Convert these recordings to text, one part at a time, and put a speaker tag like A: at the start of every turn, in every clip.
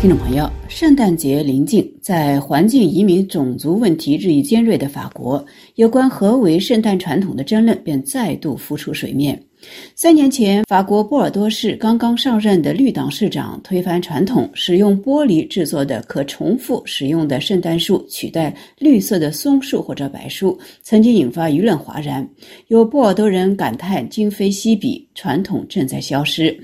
A: 听众朋友，圣诞节临近，在环境、移民、种族问题日益尖锐的法国，有关何为圣诞传统的争论便再度浮出水面。三年前，法国波尔多市刚刚上任的绿党市长推翻传统，使用玻璃制作的可重复使用的圣诞树取代绿色的松树或者柏树，曾经引发舆论哗然。有波尔多人感叹今非昔比，传统正在消失。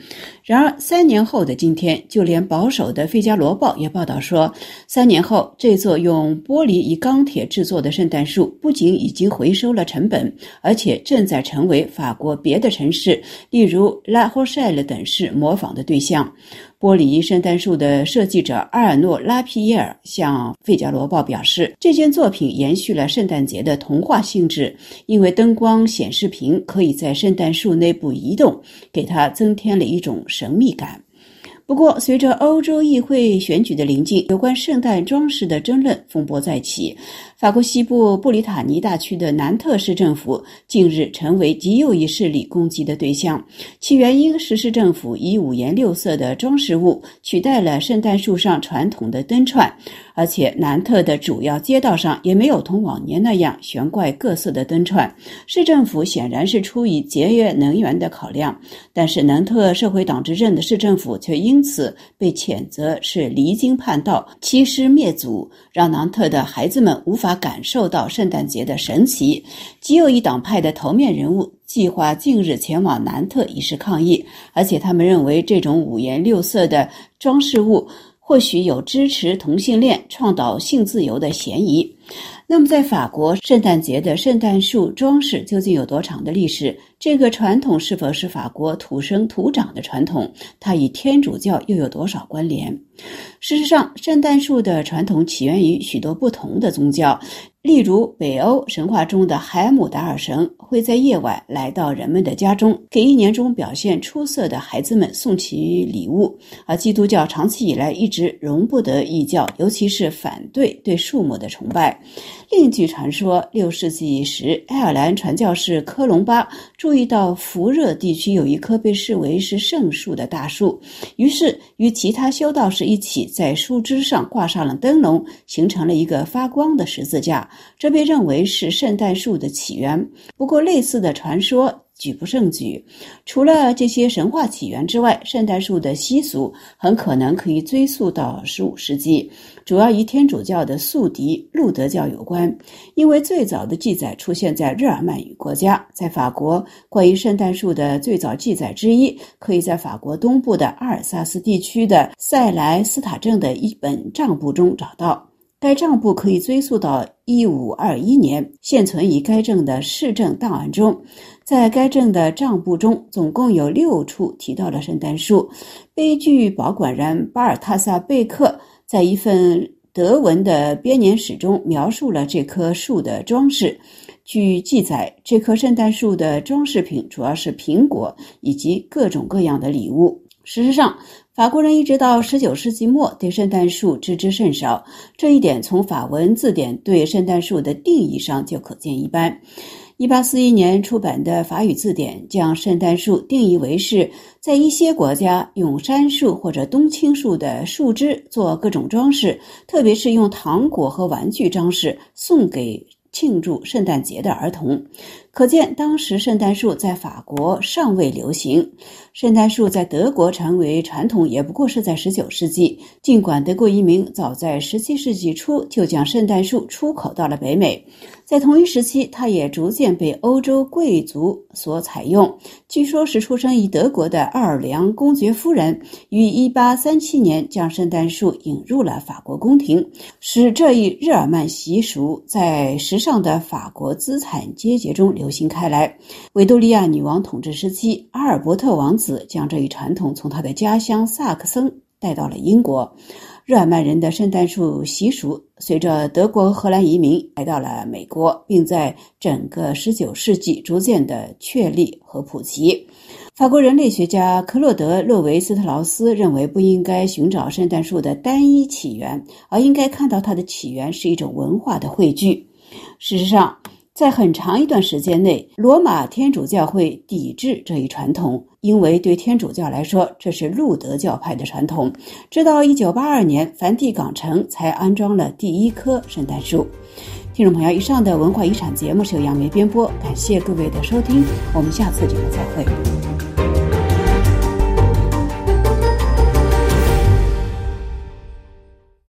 A: 然而，三年后的今天，就连保守的《费加罗报》也报道说，三年后，这座用玻璃与钢铁制作的圣诞树不仅已经回收了成本，而且正在成为法国别的城市，例如拉霍塞尔等市模仿的对象。玻璃圣诞树的设计者阿尔诺·拉皮耶尔向《费加罗报》表示，这件作品延续了圣诞节的童话性质，因为灯光显示屏可以在圣诞树内部移动，给它增添了一种神秘感。不过，随着欧洲议会选举的临近，有关圣诞装饰的争论风波再起。法国西部布里塔尼大区的南特市政府近日成为极右翼势力攻击的对象，其原因是市政府以五颜六色的装饰物取代了圣诞树上传统的灯串，而且南特的主要街道上也没有同往年那样悬挂各色的灯串。市政府显然是出于节约能源的考量，但是南特社会党执政的市政府却因此被谴责是离经叛道、欺师灭祖，让南特的孩子们无法感受到圣诞节的神奇。极右翼党派的头面人物计划近日前往南特以示抗议，而且他们认为这种五颜六色的装饰物或许有支持同性恋、倡导性自由的嫌疑。那么，在法国，圣诞节的圣诞树装饰究竟有多长的历史？这个传统是否是法国土生土长的传统？它与天主教又有多少关联？事实上，圣诞树的传统起源于许多不同的宗教。例如，北欧神话中的海姆达尔神会在夜晚来到人们的家中，给一年中表现出色的孩子们送去礼物。而基督教长期以来一直容不得异教，尤其是反对对树木的崇拜。另据传说，六世纪时，爱尔兰传教士科隆巴注意到福热地区有一棵被视为是圣树的大树，于是与其他修道士一起在树枝上挂上了灯笼，形成了一个发光的十字架。这被认为是圣诞树的起源。不过，类似的传说。举不胜举。除了这些神话起源之外，圣诞树的习俗很可能可以追溯到十五世纪，主要与天主教的宿敌路德教有关。因为最早的记载出现在日耳曼语国家，在法国，关于圣诞树的最早记载之一，可以在法国东部的阿尔萨斯地区的塞莱斯塔镇的一本账簿中找到。该账簿可以追溯到一五二一年，现存于该镇的市政档案中。在该镇的账簿中，总共有六处提到了圣诞树。悲剧保管人巴尔塔萨贝克在一份德文的编年史中描述了这棵树的装饰。据记载，这棵圣诞树的装饰品主要是苹果以及各种各样的礼物。事实上，法国人一直到十九世纪末对圣诞树知之甚少，这一点从法文字典对圣诞树的定义上就可见一斑。一八四一年出版的法语字典将圣诞树定义为是在一些国家用杉树或者冬青树的树枝做各种装饰，特别是用糖果和玩具装饰送给庆祝圣诞节的儿童。可见，当时圣诞树在法国尚未流行。圣诞树在德国成为传统，也不过是在十九世纪。尽管德国移民早在十七世纪初就将圣诞树出口到了北美，在同一时期，它也逐渐被欧洲贵族所采用。据说，是出生于德国的奥尔良公爵夫人于一八三七年将圣诞树引入了法国宫廷，使这一日耳曼习俗在时尚的法国资产阶级中流。流行开来。维多利亚女王统治时期，阿尔伯特王子将这一传统从他的家乡萨克森带到了英国。日耳曼人的圣诞树习俗随着德国、荷兰移民来到了美国，并在整个19世纪逐渐的确立和普及。法国人类学家克洛德·洛维斯特劳斯认为，不应该寻找圣诞树的单一起源，而应该看到它的起源是一种文化的汇聚。事实上，在很长一段时间内，罗马天主教会抵制这一传统，因为对天主教来说，这是路德教派的传统。直到一九八二年，梵蒂冈城才安装了第一棵圣诞树。听众朋友，以上的文化遗产节目是由杨梅编播，感谢各位的收听，我们下次节目再会。